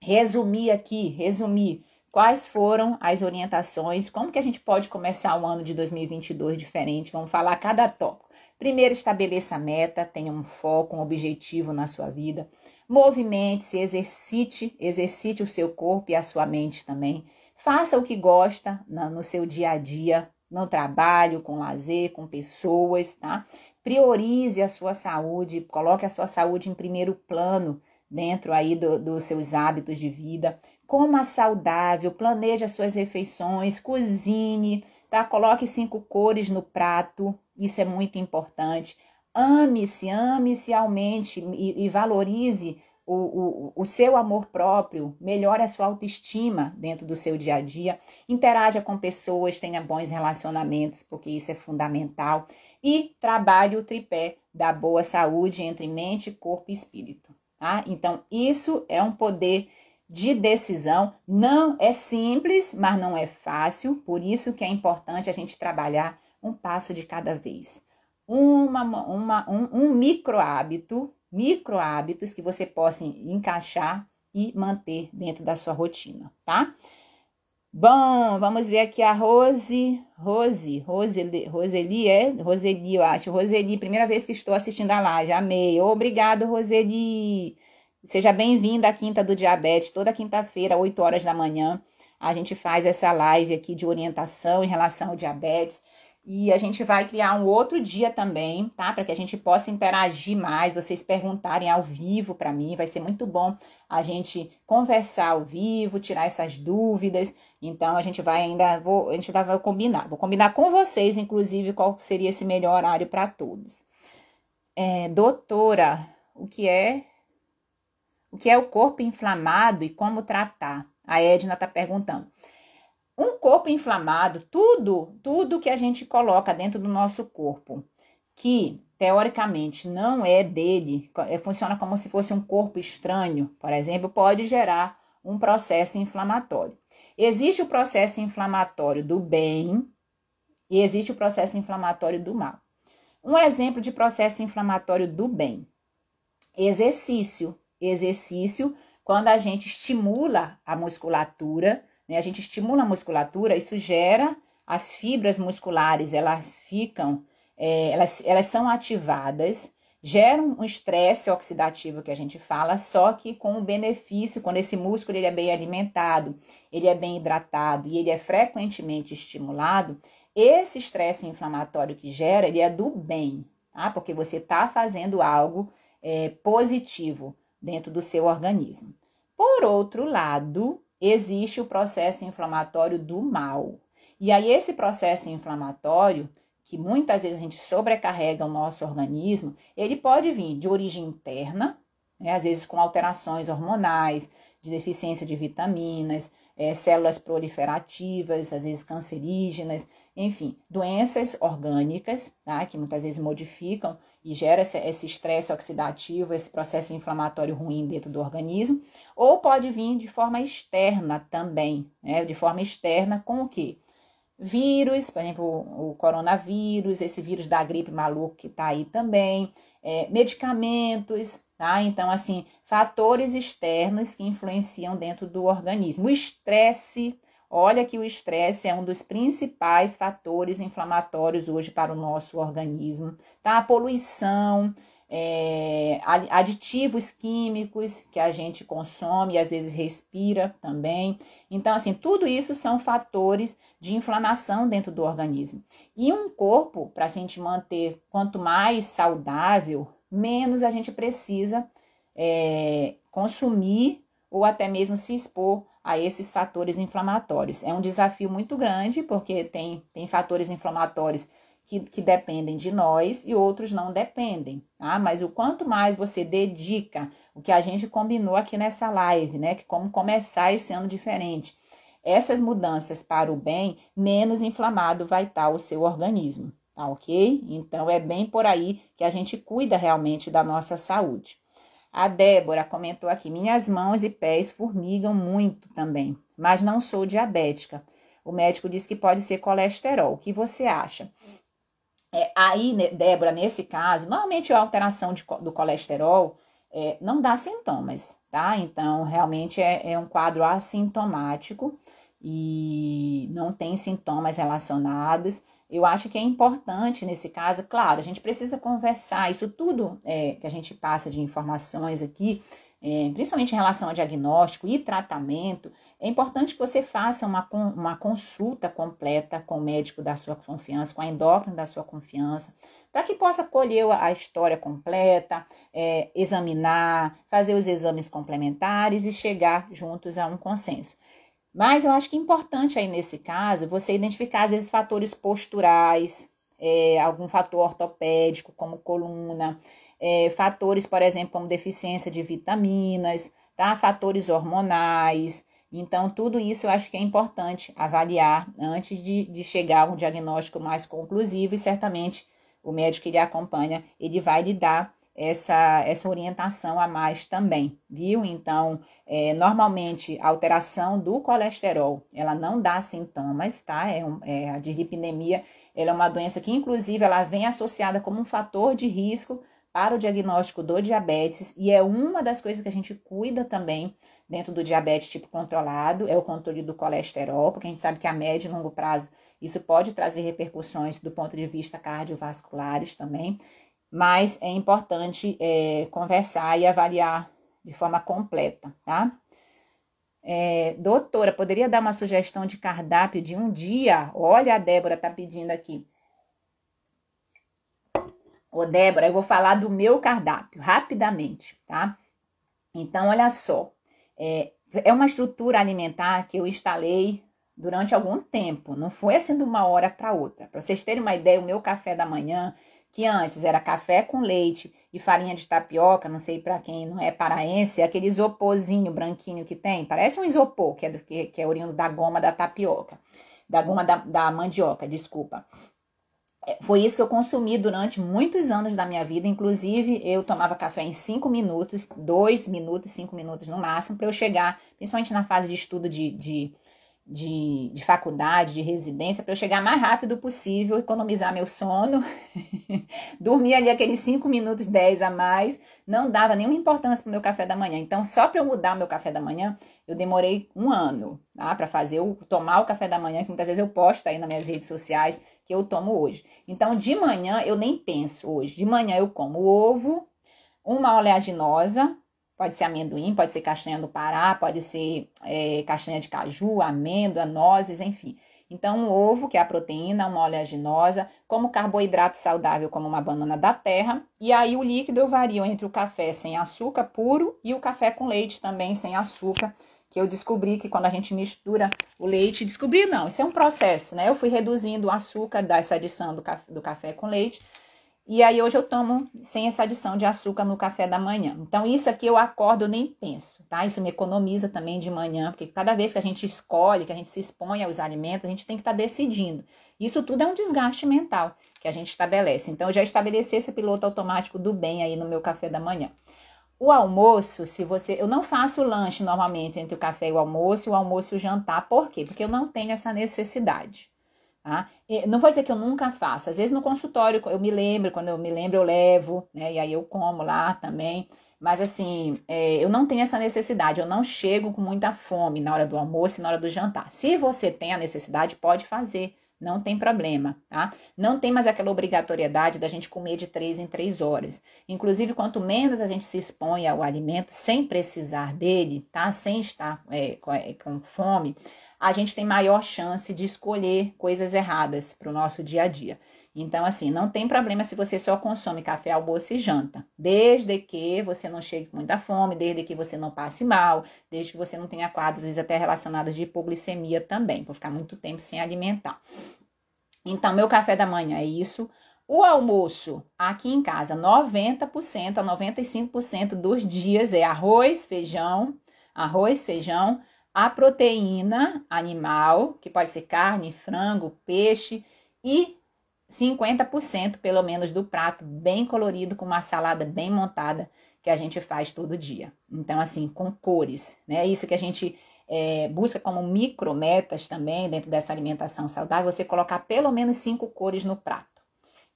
resumir aqui, resumir quais foram as orientações, como que a gente pode começar o ano de 2022 diferente. Vamos falar cada tópico. Primeiro, estabeleça a meta, tenha um foco, um objetivo na sua vida. Movimente-se, exercite, exercite o seu corpo e a sua mente também. Faça o que gosta no seu dia a dia, no trabalho, com lazer, com pessoas, tá? Priorize a sua saúde, coloque a sua saúde em primeiro plano dentro aí do, dos seus hábitos de vida. Coma saudável, planeje as suas refeições, cozinhe, tá? Coloque cinco cores no prato, isso é muito importante. Ame-se, ame-se, aumente e, e valorize o, o, o, seu amor próprio, melhore a sua autoestima dentro do seu dia a dia, interaja com pessoas, tenha bons relacionamentos, porque isso é fundamental, e trabalhe o tripé da boa saúde entre mente, corpo e espírito. Tá? Então, isso é um poder de decisão. Não é simples, mas não é fácil, por isso que é importante a gente trabalhar um passo de cada vez. Uma, uma, um, um micro hábito, micro hábitos que você possa encaixar e manter dentro da sua rotina, tá? Bom, vamos ver aqui a Rose, Rose, Roseli, Roseli é? Roseli, eu acho. Roseli, primeira vez que estou assistindo a live, amei. Obrigado, Roseli. Seja bem-vinda à Quinta do Diabetes, toda quinta-feira, 8 horas da manhã. A gente faz essa live aqui de orientação em relação ao diabetes. E a gente vai criar um outro dia também, tá? Para que a gente possa interagir mais, vocês perguntarem ao vivo para mim. Vai ser muito bom a gente conversar ao vivo, tirar essas dúvidas. Então a gente vai ainda, vou, a gente ainda vai combinar. Vou combinar com vocês, inclusive, qual seria esse melhor horário para todos. É, doutora, o que é o que é o corpo inflamado e como tratar? A Edna está perguntando. Um corpo inflamado, tudo, tudo que a gente coloca dentro do nosso corpo, que teoricamente não é dele, é, funciona como se fosse um corpo estranho, por exemplo, pode gerar um processo inflamatório. Existe o processo inflamatório do bem e existe o processo inflamatório do mal. Um exemplo de processo inflamatório do bem: exercício. Exercício, quando a gente estimula a musculatura, né? A gente estimula a musculatura, isso gera as fibras musculares, elas ficam é, elas, elas são ativadas, geram um estresse oxidativo que a gente fala, só que com o benefício, quando esse músculo ele é bem alimentado, ele é bem hidratado e ele é frequentemente estimulado, esse estresse inflamatório que gera, ele é do bem, tá? Porque você está fazendo algo é, positivo dentro do seu organismo. Por outro lado, existe o processo inflamatório do mal. E aí, esse processo inflamatório, que muitas vezes a gente sobrecarrega o nosso organismo, ele pode vir de origem interna, né, às vezes com alterações hormonais, de deficiência de vitaminas, é, células proliferativas, às vezes cancerígenas, enfim, doenças orgânicas, tá, que muitas vezes modificam e gera esse estresse oxidativo, esse processo inflamatório ruim dentro do organismo, ou pode vir de forma externa também, né, de forma externa com o quê? vírus, por exemplo, o, coronavírus, esse vírus da gripe maluco que tá aí também, é, medicamentos, tá? Então, assim, fatores externos que influenciam dentro do organismo. O estresse, olha que o estresse é um dos principais fatores inflamatórios hoje para o nosso organismo, tá? A poluição, é, aditivos químicos que a gente consome e às vezes respira também. Então, assim, tudo isso são fatores de inflamação dentro do organismo. E um corpo, para a gente manter quanto mais saudável, menos a gente precisa é, consumir ou até mesmo se expor a esses fatores inflamatórios. É um desafio muito grande, porque tem, tem fatores inflamatórios que, que dependem de nós e outros não dependem, tá? Mas o quanto mais você dedica, o que a gente combinou aqui nessa live, né? Que como começar esse ano diferente. Essas mudanças para o bem, menos inflamado vai estar o seu organismo, tá ok? Então é bem por aí que a gente cuida realmente da nossa saúde. A Débora comentou aqui: minhas mãos e pés formigam muito também, mas não sou diabética. O médico disse que pode ser colesterol. O que você acha? É, aí, né, Débora, nesse caso, normalmente a alteração de, do colesterol é, não dá sintomas, tá? Então, realmente é, é um quadro assintomático e não tem sintomas relacionados. Eu acho que é importante nesse caso, claro, a gente precisa conversar, isso tudo é, que a gente passa de informações aqui, é, principalmente em relação a diagnóstico e tratamento, é importante que você faça uma, uma consulta completa com o médico da sua confiança, com a endócrina da sua confiança, para que possa colher a história completa, é, examinar, fazer os exames complementares e chegar juntos a um consenso. Mas eu acho que é importante aí nesse caso você identificar às vezes fatores posturais, é, algum fator ortopédico, como coluna, é, fatores, por exemplo, como deficiência de vitaminas, tá? fatores hormonais, então, tudo isso eu acho que é importante avaliar antes de, de chegar a um diagnóstico mais conclusivo e certamente o médico que lhe acompanha, ele vai lhe dar essa, essa orientação a mais também, viu? Então, é, normalmente, a alteração do colesterol, ela não dá sintomas, tá? É, um, é a dislipidemia, ela é uma doença que, inclusive, ela vem associada como um fator de risco para o diagnóstico do diabetes e é uma das coisas que a gente cuida também dentro do diabetes tipo controlado, é o controle do colesterol, porque a gente sabe que a médio e longo prazo isso pode trazer repercussões do ponto de vista cardiovasculares também, mas é importante é, conversar e avaliar de forma completa, tá? É, doutora, poderia dar uma sugestão de cardápio de um dia? Olha, a Débora tá pedindo aqui. Ô, Débora, eu vou falar do meu cardápio rapidamente, tá? Então, olha só. É, é uma estrutura alimentar que eu instalei durante algum tempo, não foi assim de uma hora para outra. Para vocês terem uma ideia, o meu café da manhã, que antes era café com leite e farinha de tapioca, não sei para quem não é paraense, é aquele isoporzinho branquinho que tem, parece um isopor, que é, do, que, que é oriundo da goma da tapioca, da goma da, da mandioca, desculpa. É, foi isso que eu consumi durante muitos anos da minha vida. Inclusive, eu tomava café em 5 minutos, 2 minutos, 5 minutos no máximo, para eu chegar, principalmente na fase de estudo de, de de, de faculdade, de residência, para eu chegar mais rápido possível, economizar meu sono, dormir ali aqueles 5 minutos, 10 a mais, não dava nenhuma importância para o meu café da manhã. Então, só para eu mudar o meu café da manhã, eu demorei um ano tá? para fazer, eu tomar o café da manhã, que muitas vezes eu posto aí nas minhas redes sociais, que eu tomo hoje. Então, de manhã, eu nem penso hoje. De manhã, eu como ovo, uma oleaginosa, Pode ser amendoim, pode ser castanha do Pará, pode ser é, castanha de caju, amêndoa, nozes, enfim. Então, um ovo, que é a proteína, uma oleaginosa, como carboidrato saudável, como uma banana da terra. E aí, o líquido eu vario entre o café sem açúcar puro e o café com leite também sem açúcar, que eu descobri que quando a gente mistura o leite, descobri não, isso é um processo, né? Eu fui reduzindo o açúcar dessa adição do café, do café com leite e aí hoje eu tomo sem essa adição de açúcar no café da manhã. Então isso aqui eu acordo, eu nem penso, tá? Isso me economiza também de manhã, porque cada vez que a gente escolhe, que a gente se expõe aos alimentos, a gente tem que estar tá decidindo. Isso tudo é um desgaste mental que a gente estabelece. Então eu já estabeleci esse piloto automático do bem aí no meu café da manhã. O almoço, se você, eu não faço lanche normalmente entre o café e o almoço, o almoço e o jantar. Por quê? Porque eu não tenho essa necessidade. Tá? Não vou dizer que eu nunca faço. Às vezes no consultório eu me lembro, quando eu me lembro eu levo, né? E aí eu como lá também. Mas assim, é, eu não tenho essa necessidade, eu não chego com muita fome na hora do almoço e na hora do jantar. Se você tem a necessidade, pode fazer, não tem problema, tá? Não tem mais aquela obrigatoriedade da gente comer de três em três horas. Inclusive, quanto menos a gente se expõe ao alimento sem precisar dele, tá? Sem estar é, com, é, com fome, a gente tem maior chance de escolher coisas erradas para o nosso dia a dia. Então, assim, não tem problema se você só consome café, almoço e janta, desde que você não chegue com muita fome, desde que você não passe mal, desde que você não tenha quadros, às vezes até relacionados de hipoglicemia também, por ficar muito tempo sem alimentar. Então, meu café da manhã é isso. O almoço aqui em casa, 90% a 95% dos dias é arroz, feijão, arroz, feijão, a proteína animal, que pode ser carne, frango, peixe, e 50% pelo menos do prato bem colorido, com uma salada bem montada que a gente faz todo dia. Então, assim, com cores, né? Isso que a gente é, busca como micrometas também dentro dessa alimentação saudável, você colocar pelo menos cinco cores no prato.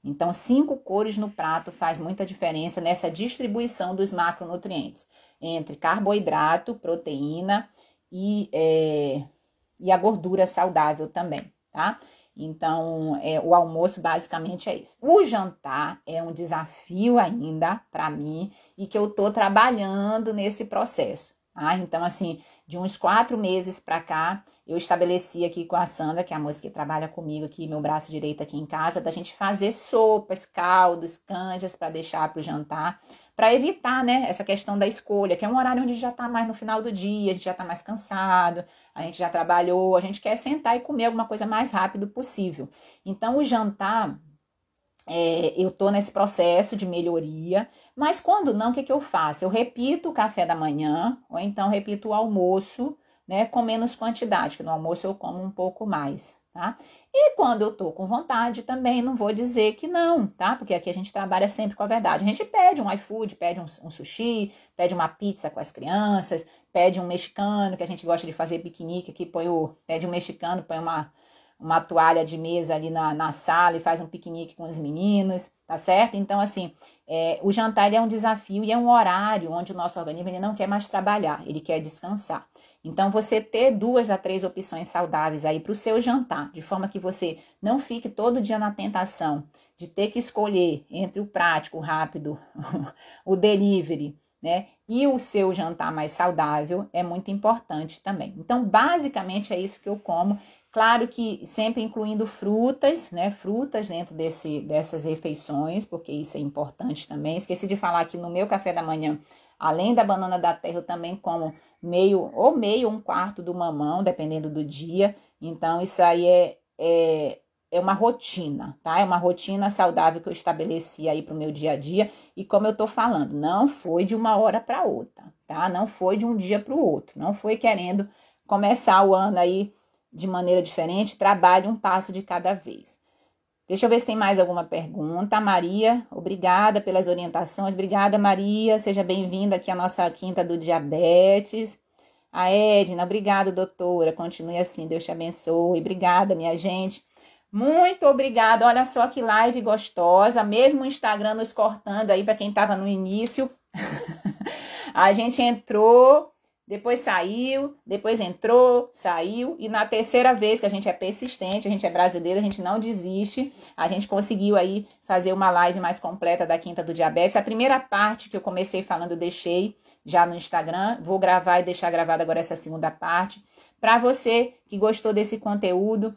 Então, cinco cores no prato faz muita diferença nessa distribuição dos macronutrientes entre carboidrato, proteína e, é, e a gordura saudável também, tá? Então, é, o almoço basicamente é isso. O jantar é um desafio ainda para mim e que eu tô trabalhando nesse processo. Tá? Então, assim, de uns quatro meses para cá, eu estabeleci aqui com a Sandra, que é a moça que trabalha comigo aqui, meu braço direito aqui em casa, da gente fazer sopas, caldos, canjas para deixar para o jantar, para evitar, né, essa questão da escolha, que é um horário onde já está mais no final do dia, a gente já está mais cansado, a gente já trabalhou, a gente quer sentar e comer alguma coisa mais rápido possível. Então, o jantar, é, eu tô nesse processo de melhoria, mas quando não, o que, que eu faço? Eu repito o café da manhã, ou então repito o almoço, né, com menos quantidade, que no almoço eu como um pouco mais, tá? E quando eu tô com vontade também, não vou dizer que não, tá? Porque aqui a gente trabalha sempre com a verdade. A gente pede um iFood, pede um, um sushi, pede uma pizza com as crianças, pede um mexicano, que a gente gosta de fazer piquenique aqui, põe o, pede um mexicano, põe uma, uma toalha de mesa ali na, na sala e faz um piquenique com os meninos, tá certo? Então, assim, é, o jantar é um desafio e é um horário onde o nosso organismo ele não quer mais trabalhar, ele quer descansar. Então, você ter duas a três opções saudáveis aí para o seu jantar, de forma que você não fique todo dia na tentação de ter que escolher entre o prático, o rápido, o delivery, né? E o seu jantar mais saudável é muito importante também. Então, basicamente é isso que eu como. Claro que sempre incluindo frutas, né? Frutas dentro desse, dessas refeições, porque isso é importante também. Esqueci de falar que no meu café da manhã, além da banana da terra, eu também como meio, ou meio, um quarto do mamão, dependendo do dia. Então, isso aí é, é, é uma rotina, tá? É uma rotina saudável que eu estabeleci aí para o meu dia a dia. E como eu tô falando, não foi de uma hora para outra, tá? Não foi de um dia para o outro. Não foi querendo começar o ano aí de maneira diferente, trabalhe um passo de cada vez. Deixa eu ver se tem mais alguma pergunta. Maria, obrigada pelas orientações. Obrigada, Maria. Seja bem-vinda aqui à nossa quinta do diabetes. A Edna, obrigada, doutora. Continue assim, Deus te abençoe. Obrigada, minha gente. Muito obrigada. Olha só que live gostosa. Mesmo o Instagram nos cortando aí para quem estava no início. a gente entrou depois saiu, depois entrou, saiu, e na terceira vez que a gente é persistente, a gente é brasileiro, a gente não desiste, a gente conseguiu aí fazer uma live mais completa da Quinta do Diabetes. A primeira parte que eu comecei falando, eu deixei já no Instagram, vou gravar e deixar gravada agora essa segunda parte. Para você que gostou desse conteúdo,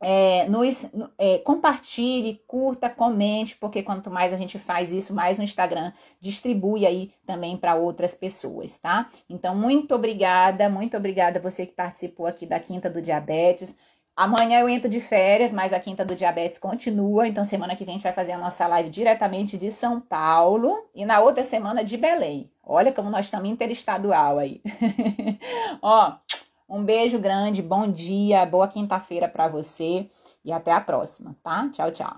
é, nos, é, compartilhe, curta, comente, porque quanto mais a gente faz isso, mais o Instagram distribui aí também para outras pessoas, tá? Então, muito obrigada, muito obrigada você que participou aqui da Quinta do Diabetes. Amanhã eu entro de férias, mas a Quinta do Diabetes continua. Então, semana que vem a gente vai fazer a nossa live diretamente de São Paulo e na outra semana de Belém. Olha como nós estamos interestadual aí. Ó, um beijo grande, bom dia, boa quinta-feira para você e até a próxima, tá? Tchau, tchau.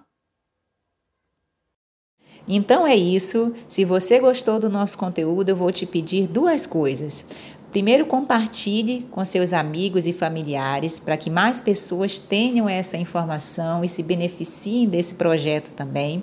Então é isso. Se você gostou do nosso conteúdo, eu vou te pedir duas coisas. Primeiro, compartilhe com seus amigos e familiares para que mais pessoas tenham essa informação e se beneficiem desse projeto também.